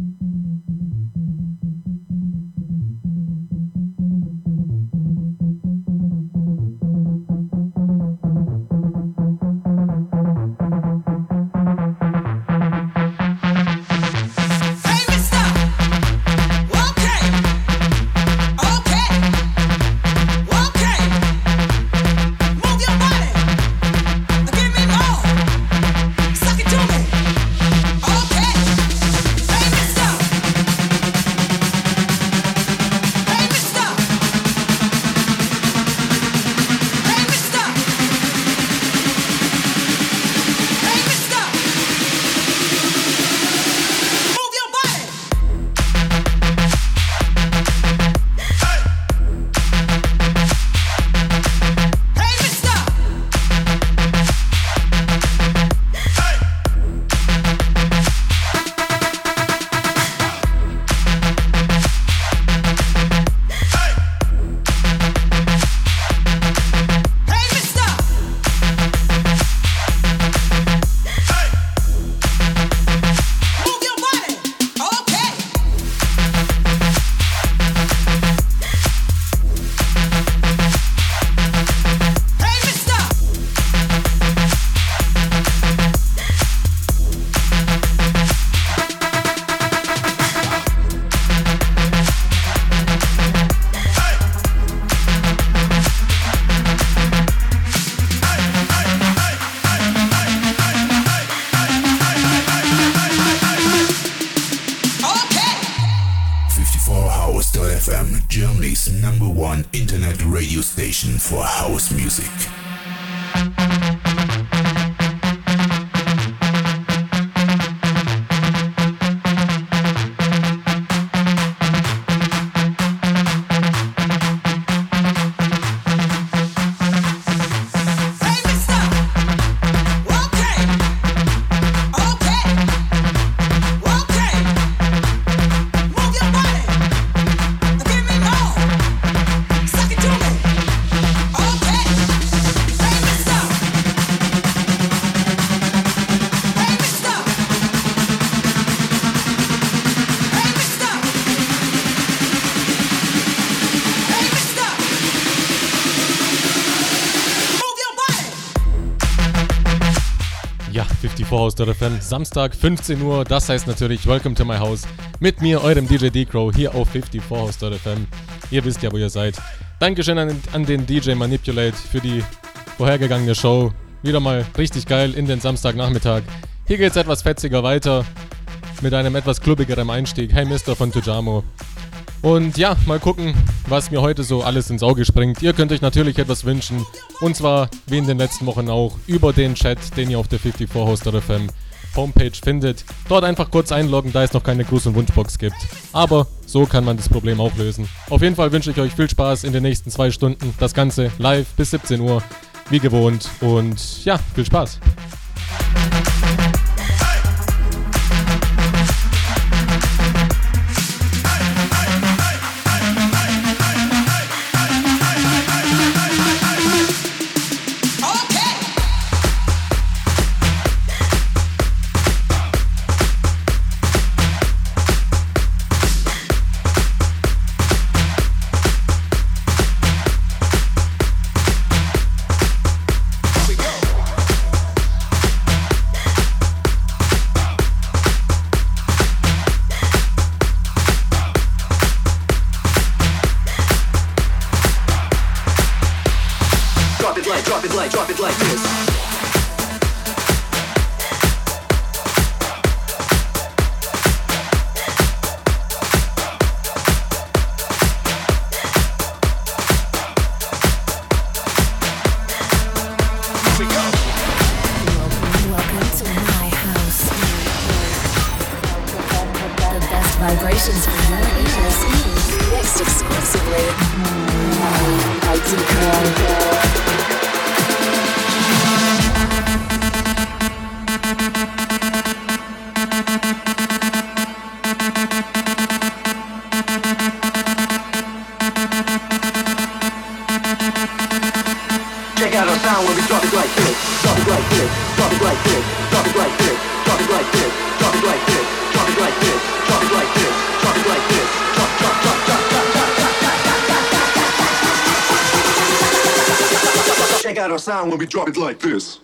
Mm-hmm. FM. Samstag 15 Uhr, das heißt natürlich Welcome to my house mit mir, eurem DJ D-Crow, hier auf 54house.fm. Ihr wisst ja, wo ihr seid. Dankeschön an, an den DJ Manipulate für die vorhergegangene Show. Wieder mal richtig geil in den Samstagnachmittag. Hier geht's etwas fetziger weiter mit einem etwas klubbigeren Einstieg. Hey Mister von Tujamo. Und ja, mal gucken, was mir heute so alles ins Auge springt. Ihr könnt euch natürlich etwas wünschen. Und zwar, wie in den letzten Wochen auch, über den Chat, den ihr auf der 54host.fm Homepage findet. Dort einfach kurz einloggen, da es noch keine Gruß- und Wunschbox gibt. Aber so kann man das Problem auch lösen. Auf jeden Fall wünsche ich euch viel Spaß in den nächsten zwei Stunden. Das Ganze live bis 17 Uhr, wie gewohnt. Und ja, viel Spaß. When we drop it like this.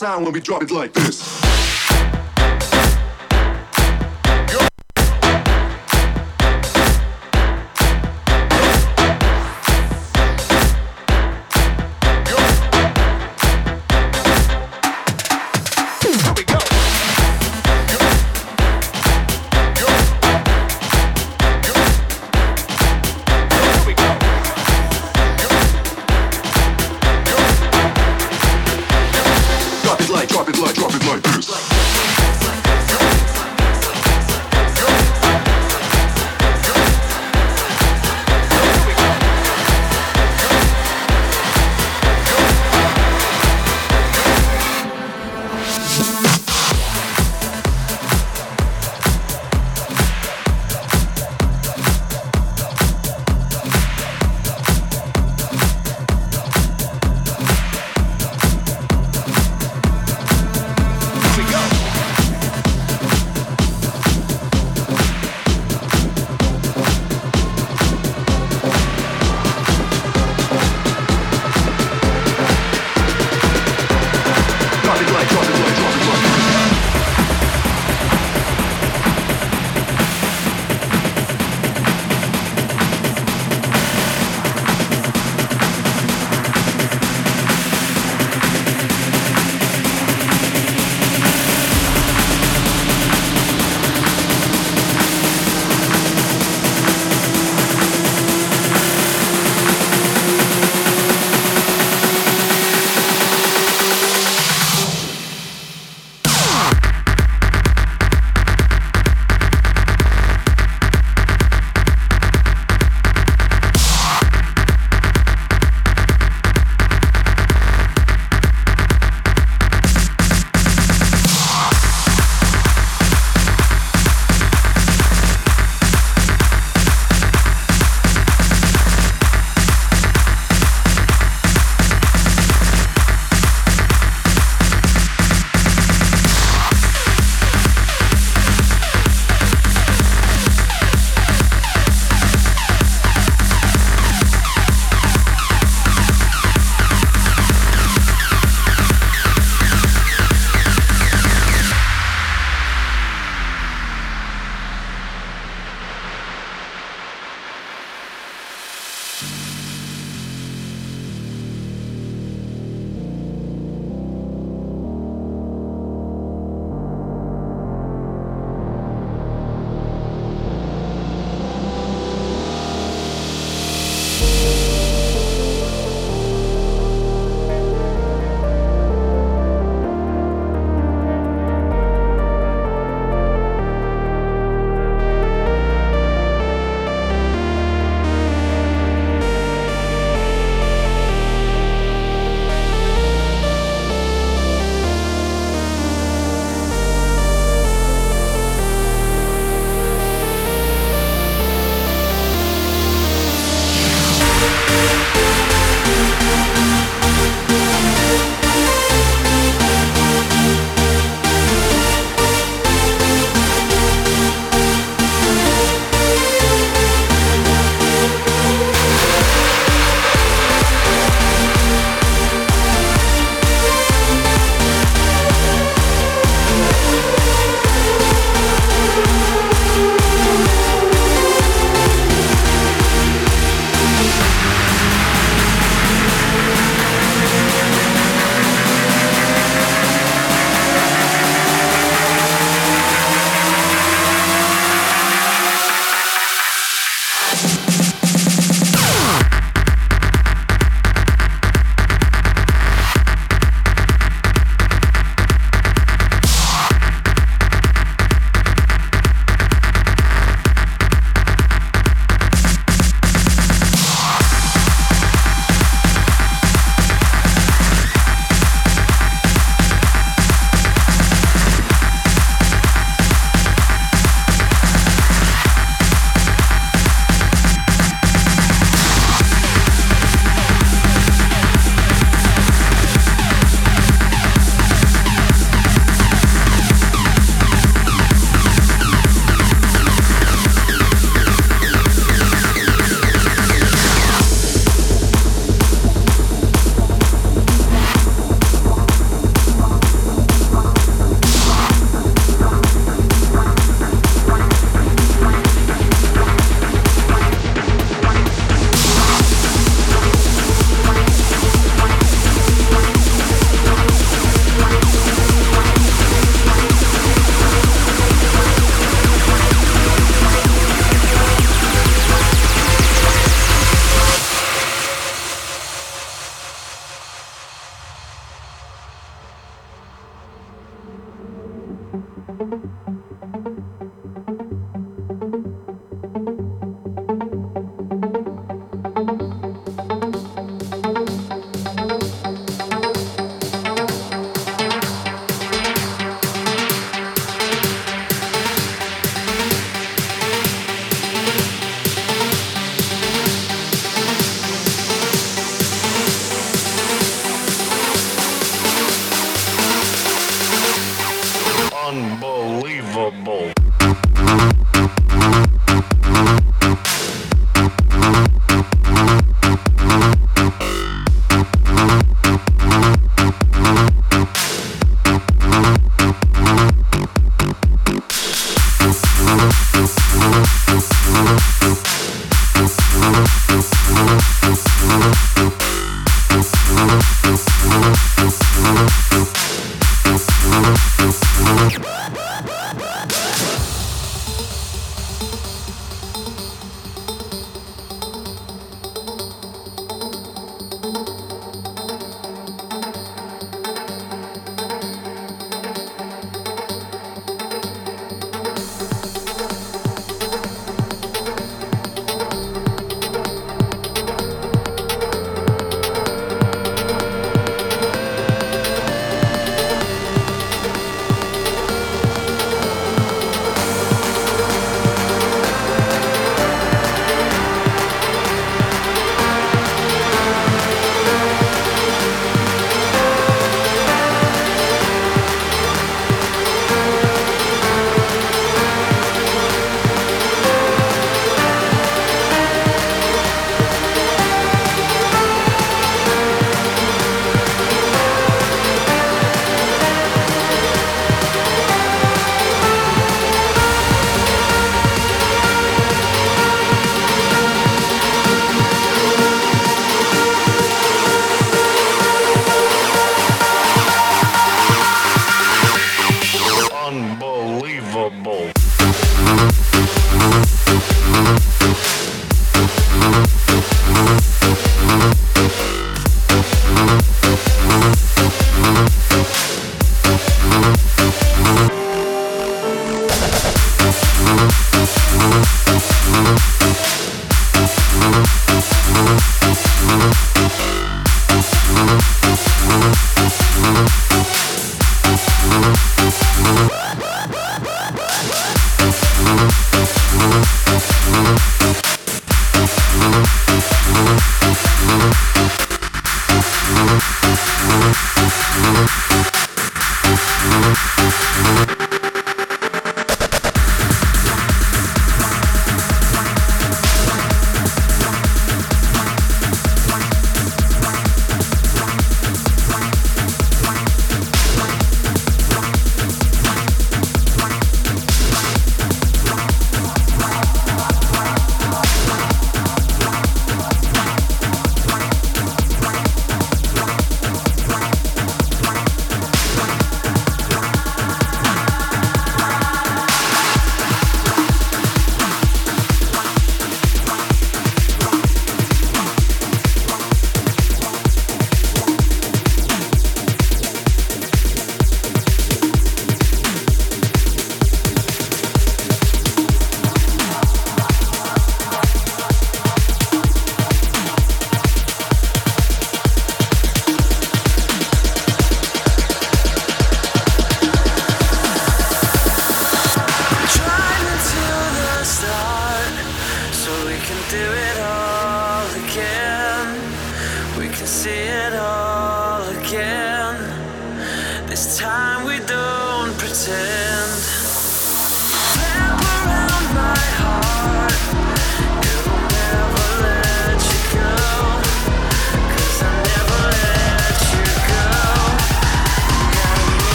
sound when we drop it like this.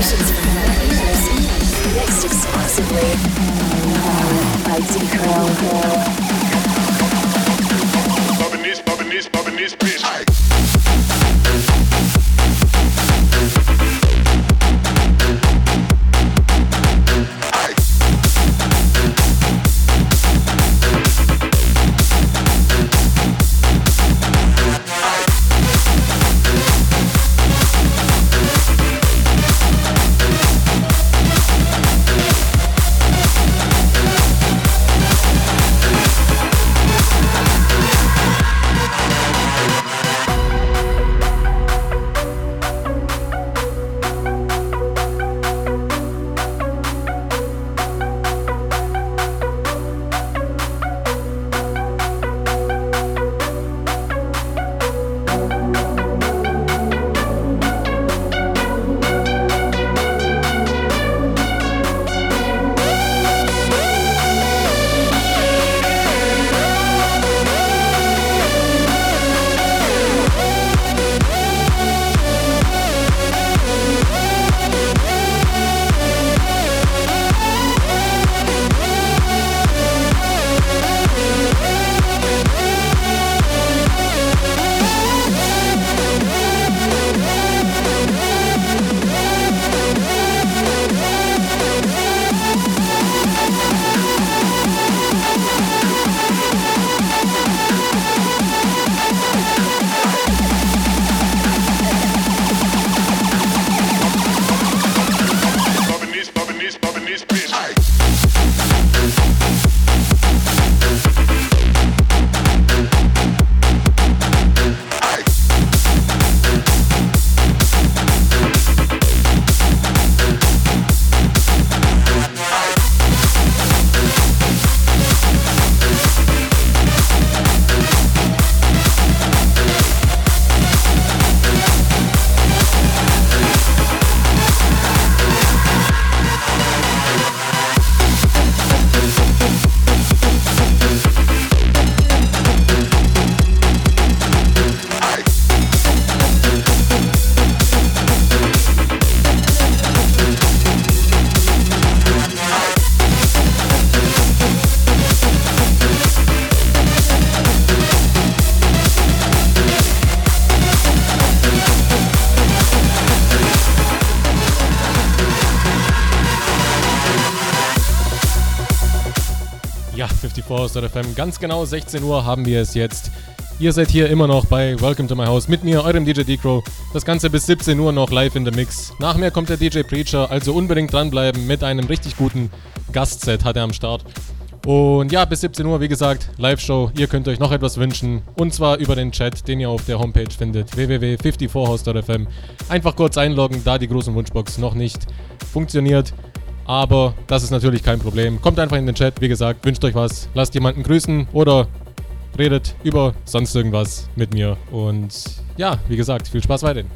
Emotions Productions. Bobbin' this, bobbin' this, bobbin' this, bitch. 54.FM, ganz genau 16 Uhr haben wir es jetzt. Ihr seid hier immer noch bei Welcome to my House mit mir, eurem DJ D-Crow. Das Ganze bis 17 Uhr noch live in the Mix. Nach mir kommt der DJ Preacher, also unbedingt dranbleiben mit einem richtig guten Gastset hat er am Start. Und ja, bis 17 Uhr, wie gesagt, Live-Show. Ihr könnt euch noch etwas wünschen. Und zwar über den Chat, den ihr auf der Homepage findet. www.54house.fm. Einfach kurz einloggen, da die großen Wunschbox noch nicht funktioniert. Aber das ist natürlich kein Problem. Kommt einfach in den Chat, wie gesagt, wünscht euch was, lasst jemanden grüßen oder redet über sonst irgendwas mit mir. Und ja, wie gesagt, viel Spaß weiterhin.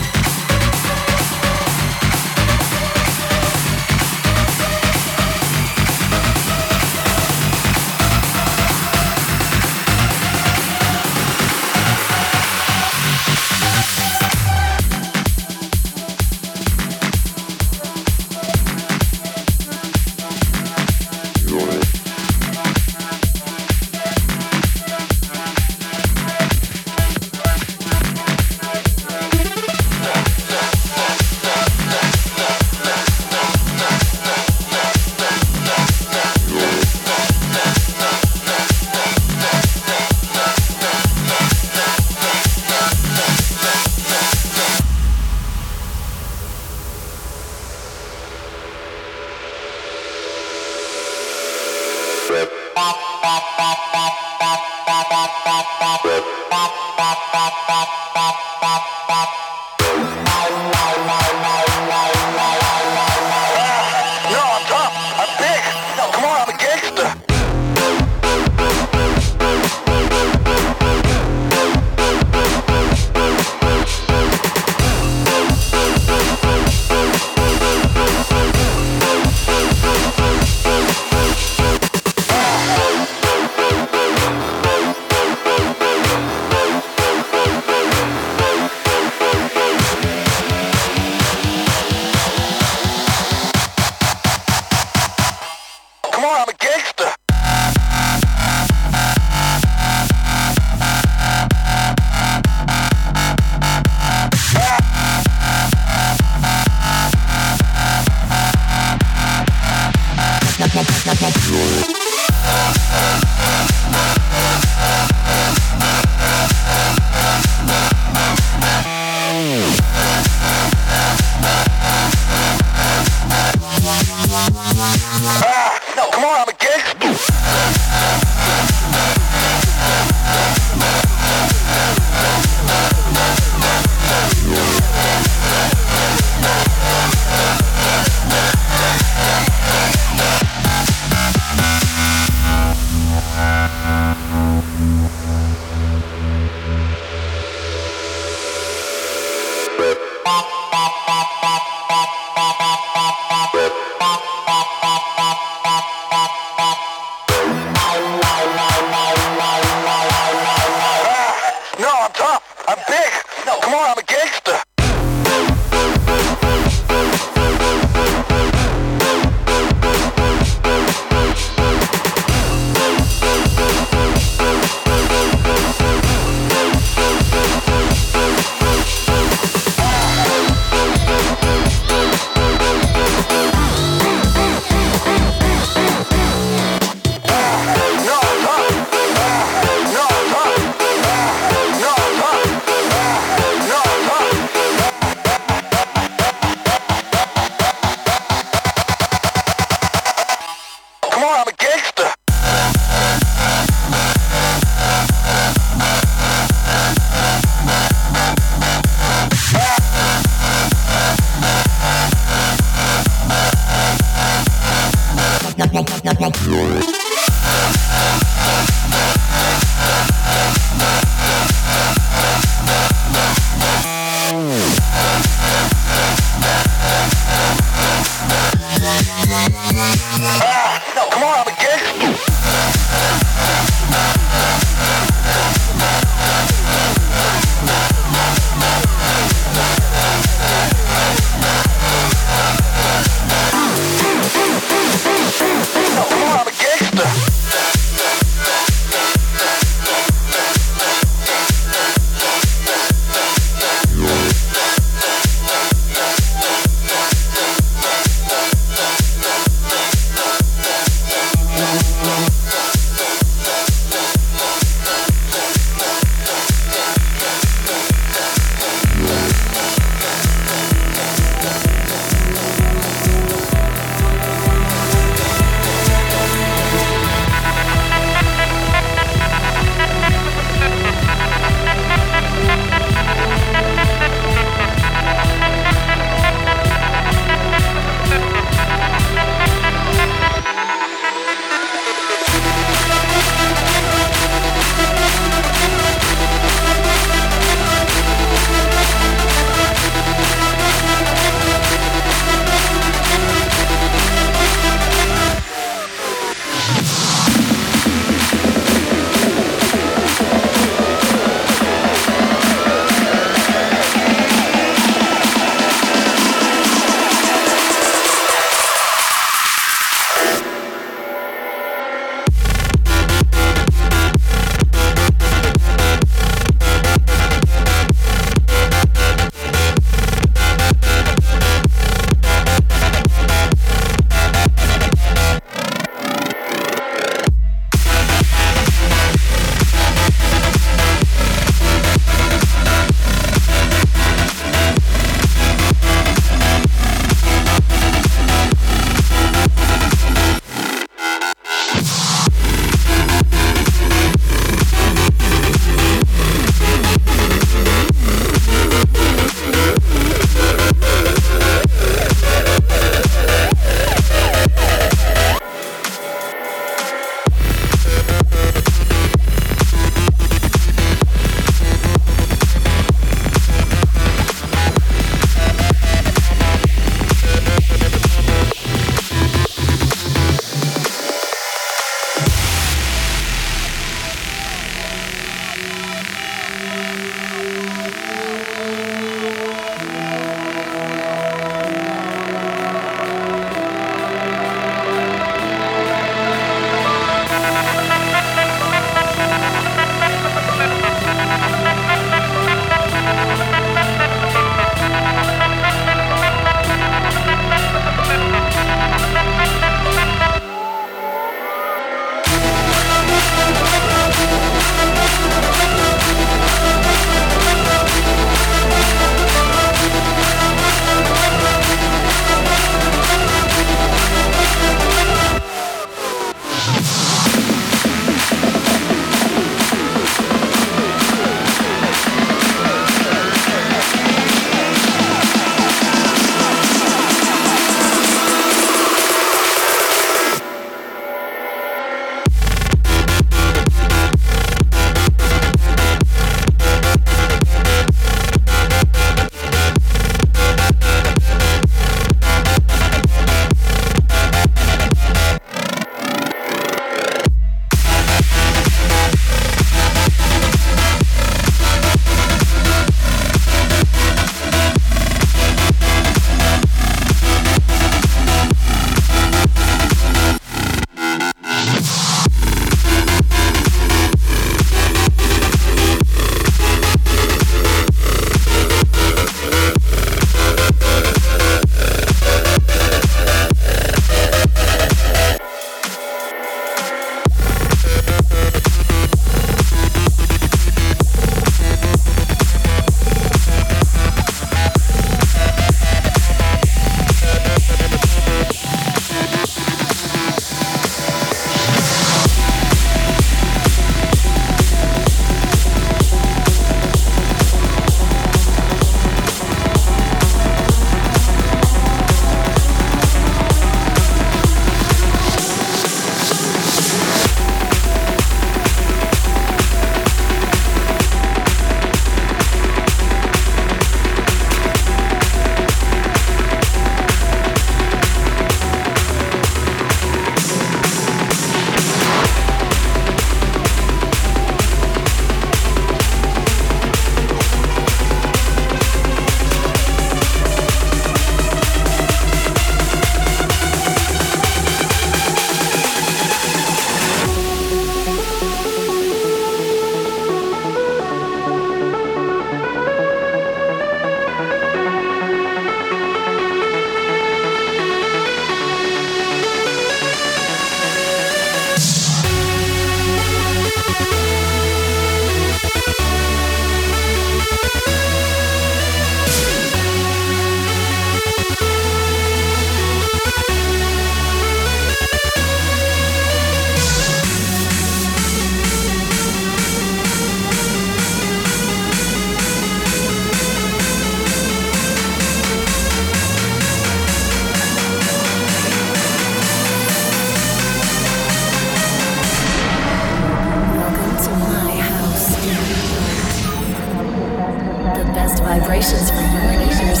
vibrations for your ears,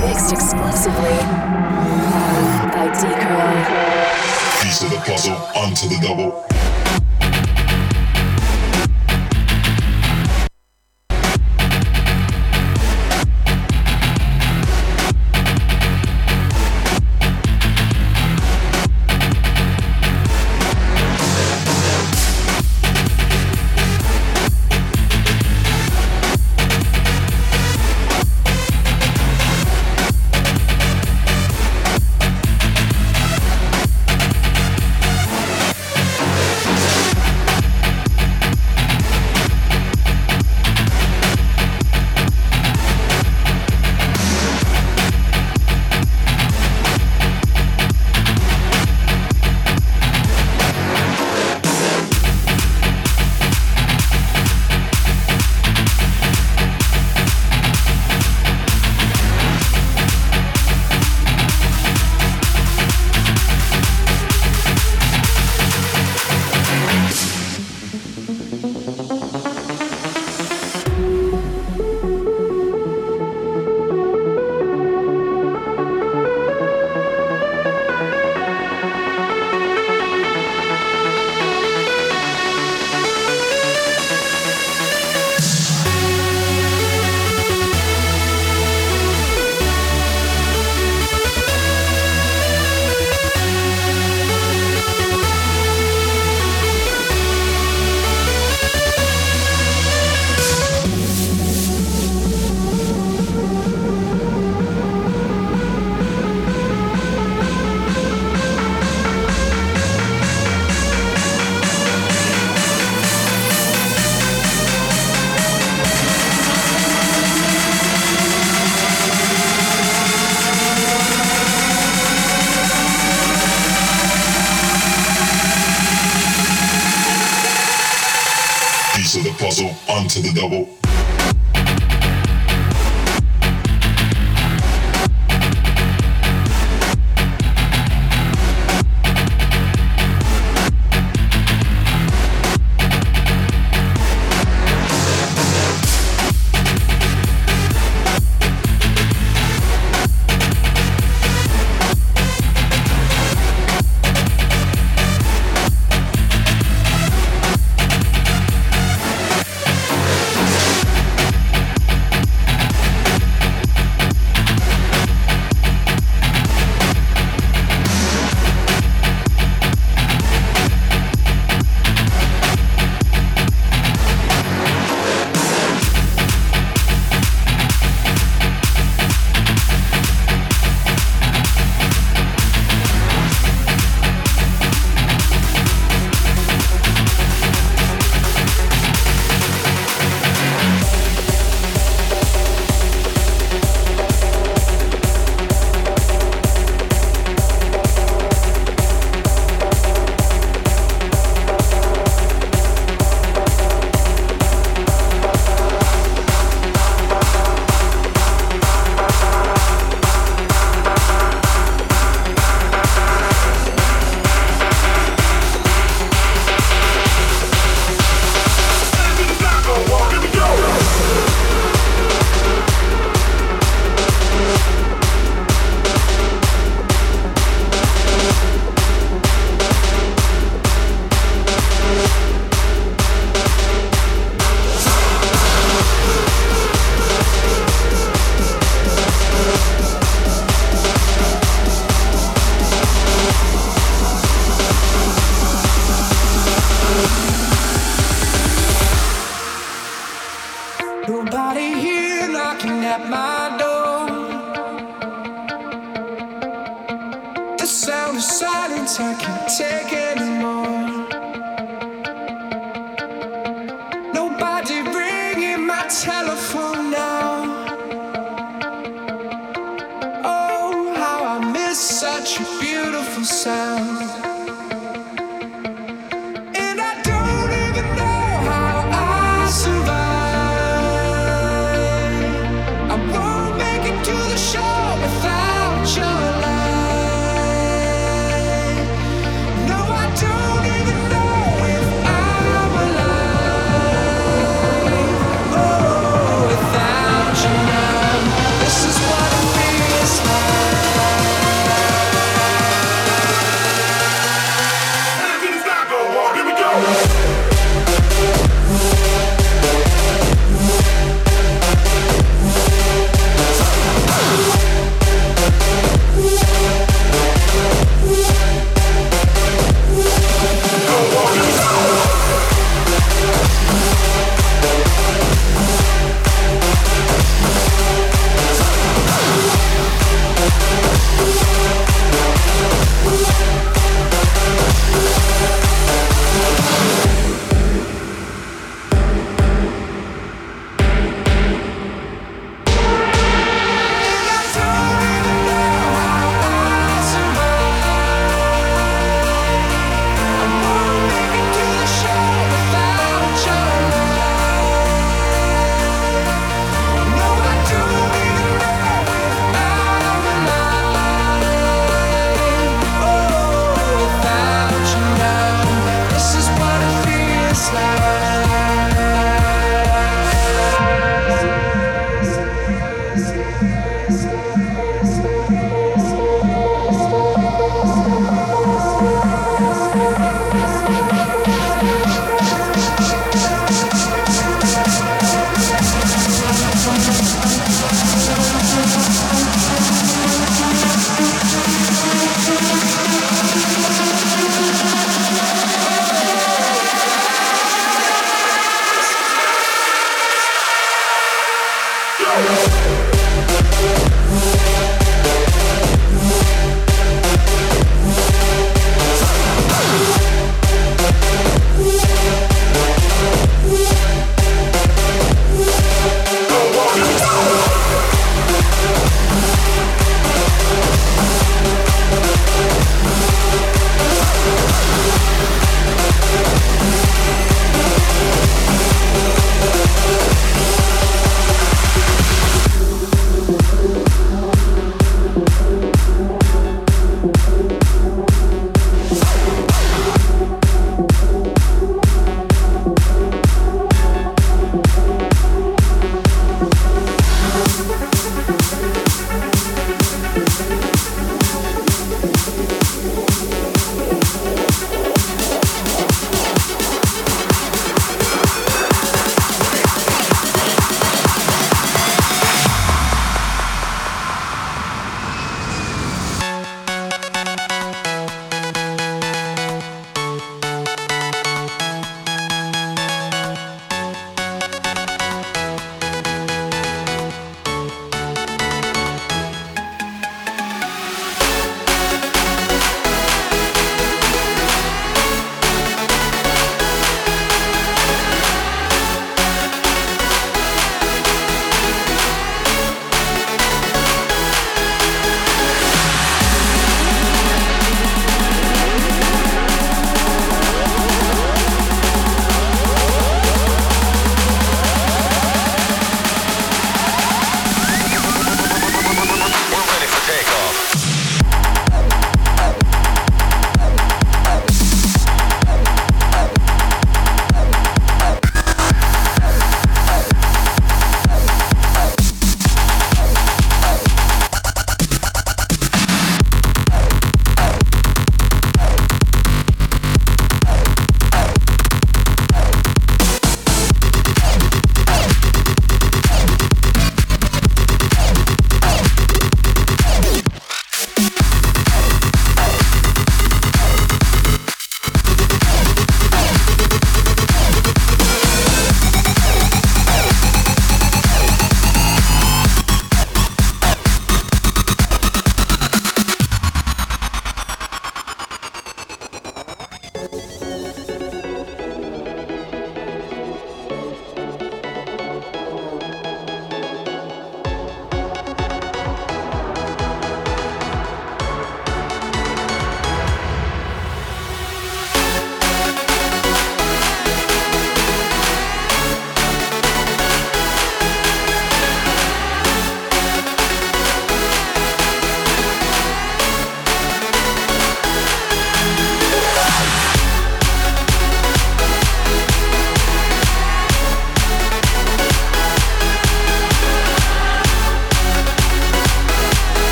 mixed exclusively by Decoy. Piece of the puzzle, onto the double.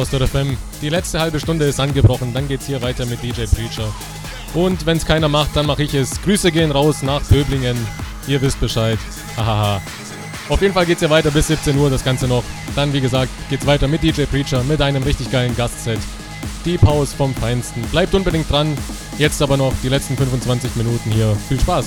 54 aus der FM. Die letzte halbe Stunde ist angebrochen, dann geht's hier weiter mit DJ Preacher. Und wenn's keiner macht, dann mache ich es. Grüße gehen raus nach Böblingen. Ihr wisst Bescheid. Hahaha. Auf jeden Fall geht's hier weiter bis 17 Uhr, das Ganze noch. Dann, wie gesagt, geht's weiter mit DJ Preacher, mit einem richtig geilen Gastset. Deep House vom Feinsten. Bleibt unbedingt dran. Jetzt aber noch die letzten 25 Minuten hier. Viel Spaß.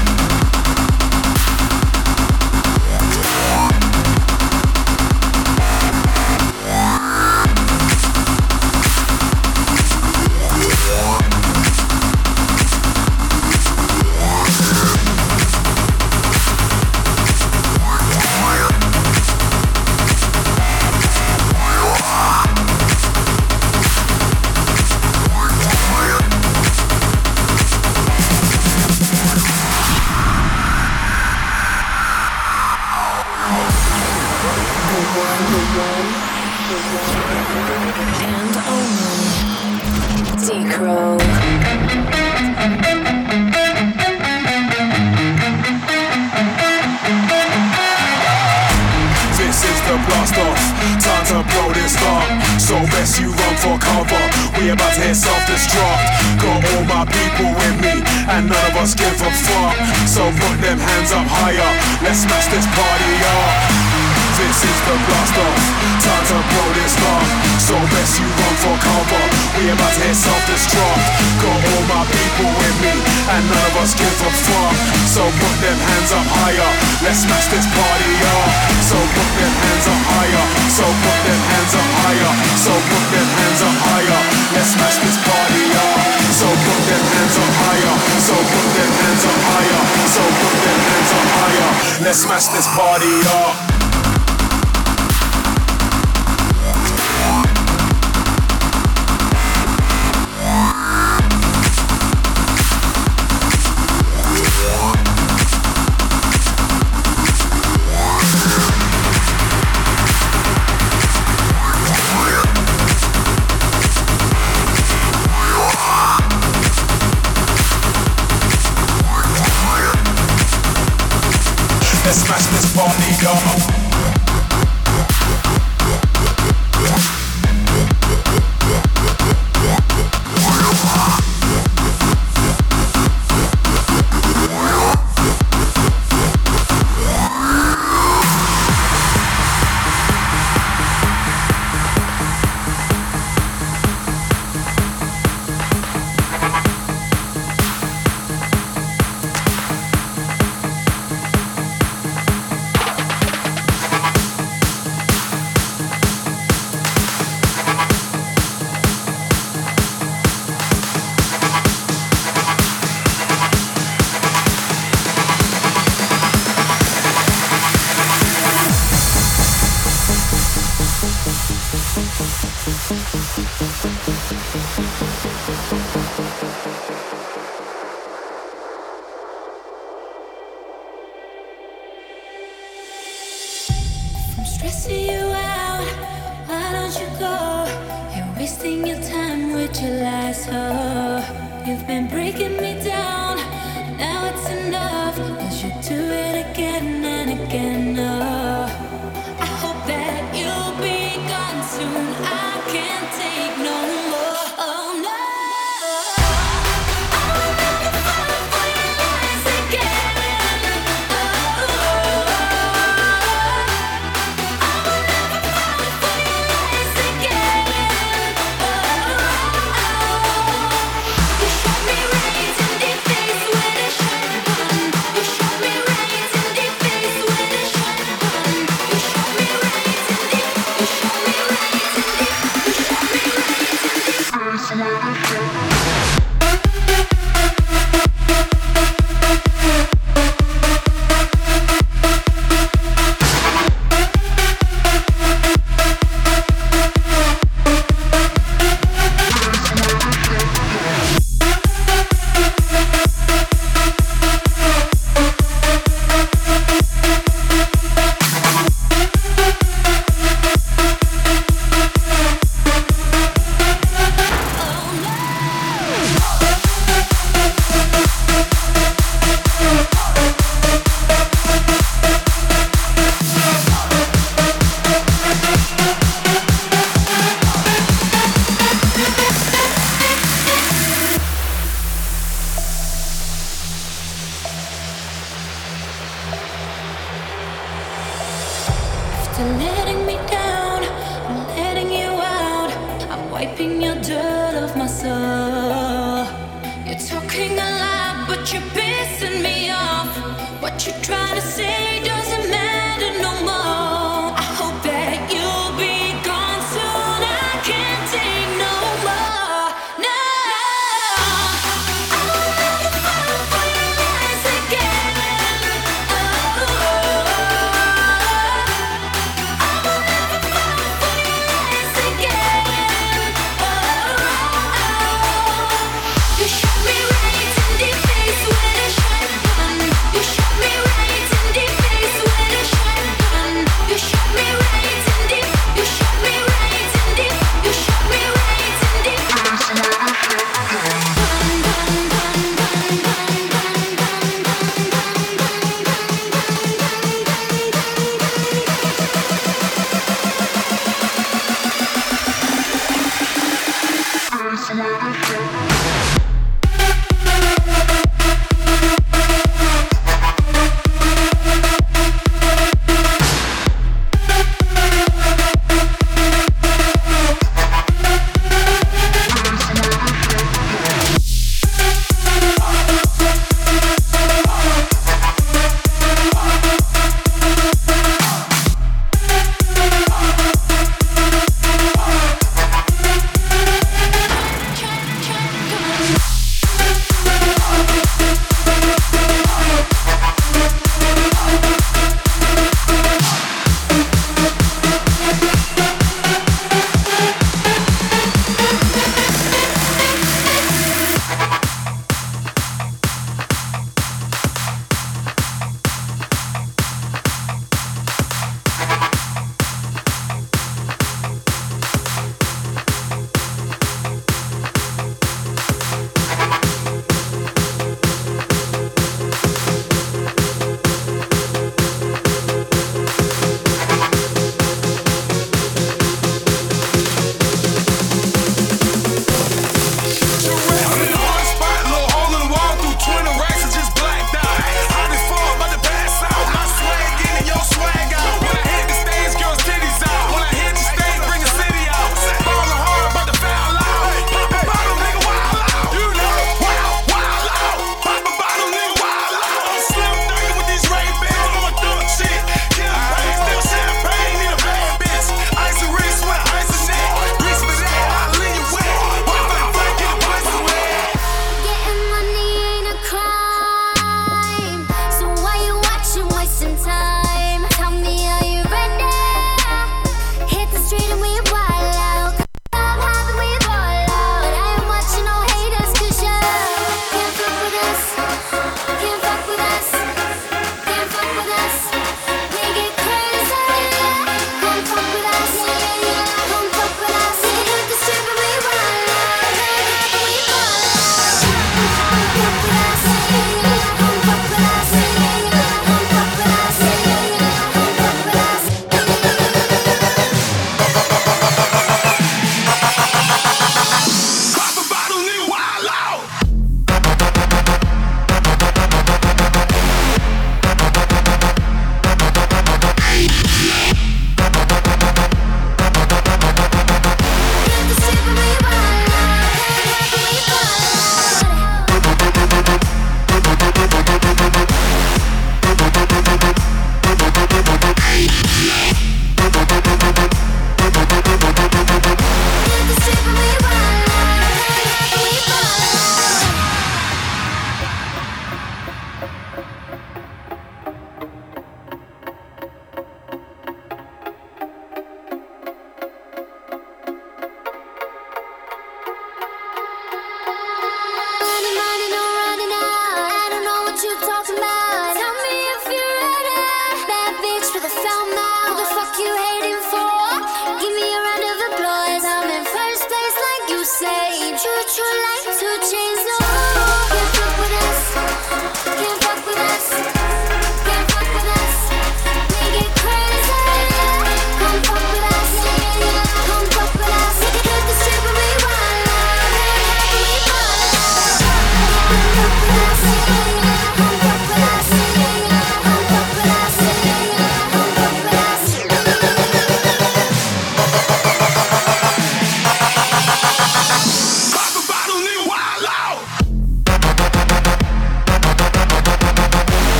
And none of us give a fuck. So put them hands up higher. Let's smash this party up. So put them hands up higher. So put them hands up higher. So put them hands up higher. Let's smash this party up. So put them hands up higher. So put them hands up higher. So put them hands up higher. Let's smash this party up.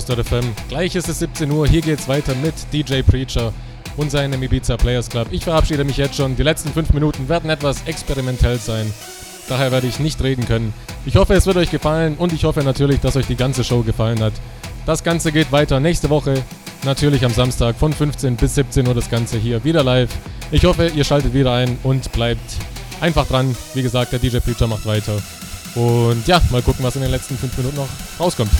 54house.fm. Gleich ist es 17 Uhr, hier geht's weiter mit DJ Preacher und seinem Ibiza Players Club. Ich verabschiede mich jetzt schon. Die letzten 5 Minuten werden etwas experimentell sein. Daher werde ich nicht reden können. Ich hoffe, es wird euch gefallen und ich hoffe natürlich, dass euch die ganze Show gefallen hat. Das Ganze geht weiter nächste Woche. Natürlich am Samstag von 15 bis 17 Uhr das Ganze hier wieder live. Ich hoffe, ihr schaltet wieder ein und bleibt einfach dran. Wie gesagt, der DJ Preacher macht weiter. Und ja, mal gucken, was in den letzten 5 Minuten noch rauskommt.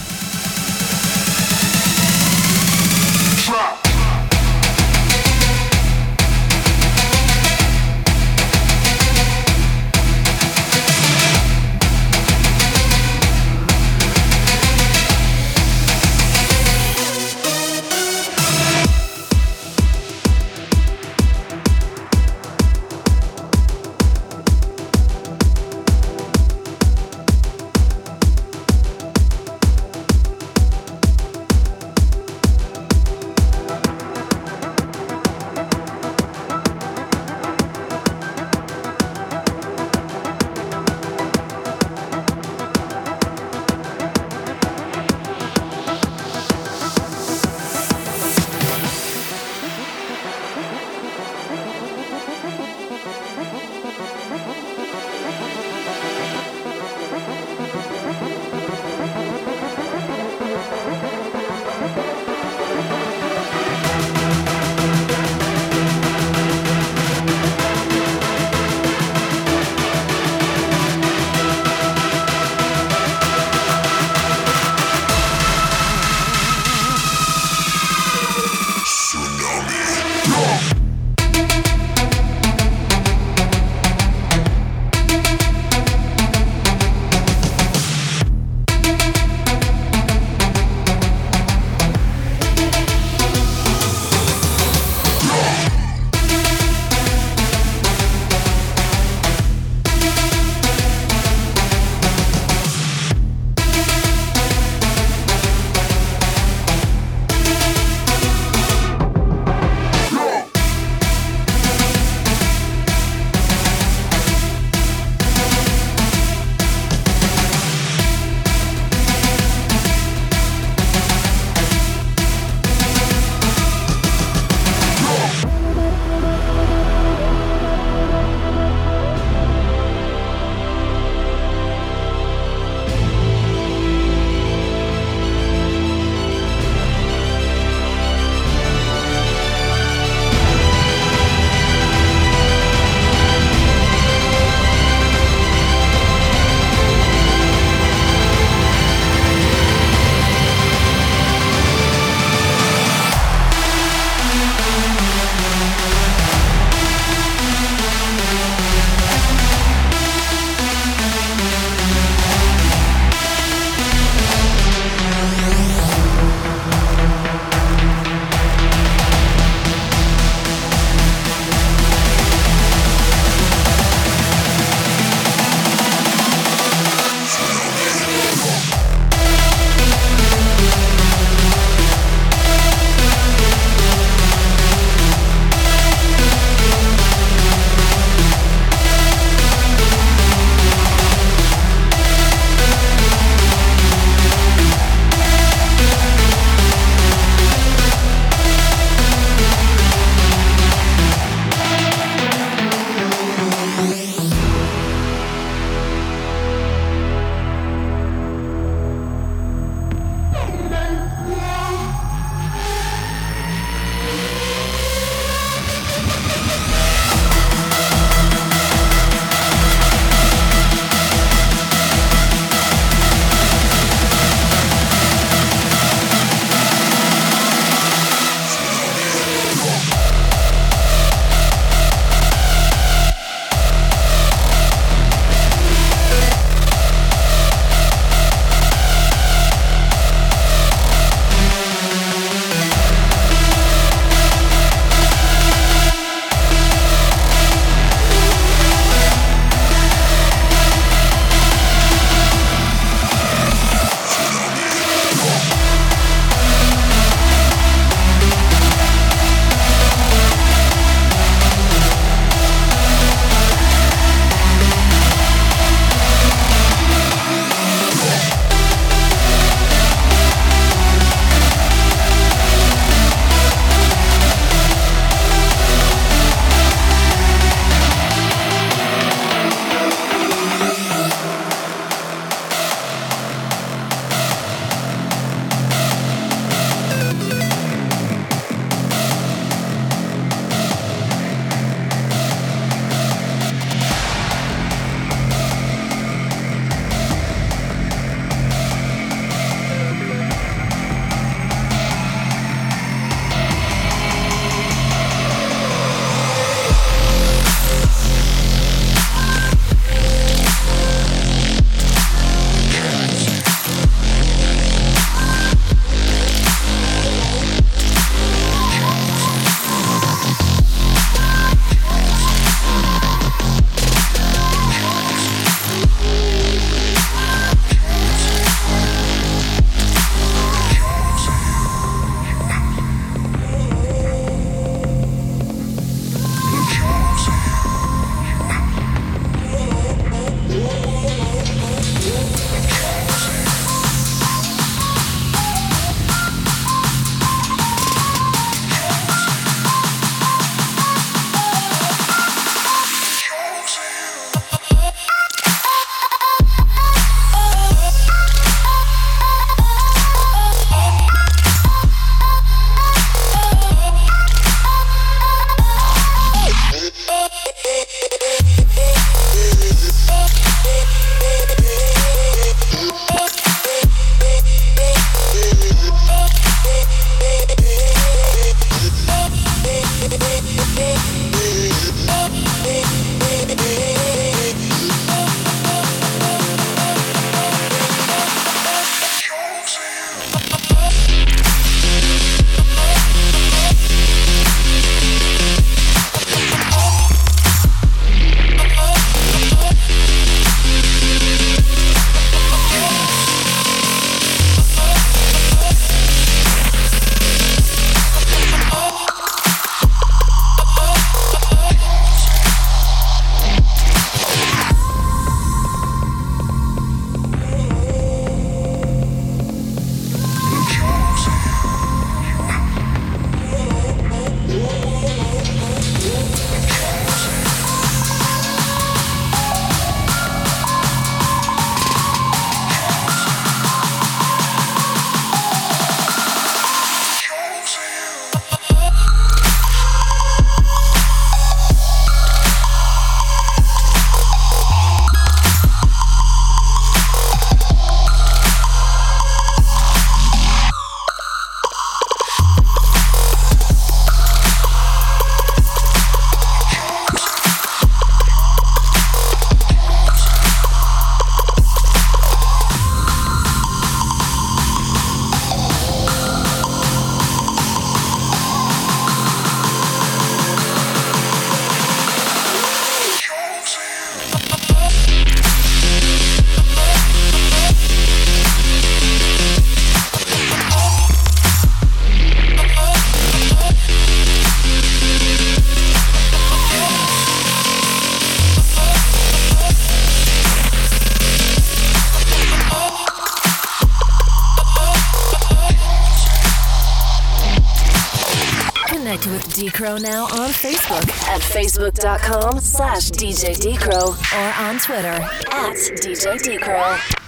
facebook.com slash DJ Decro or on Twitter at DJ Decro.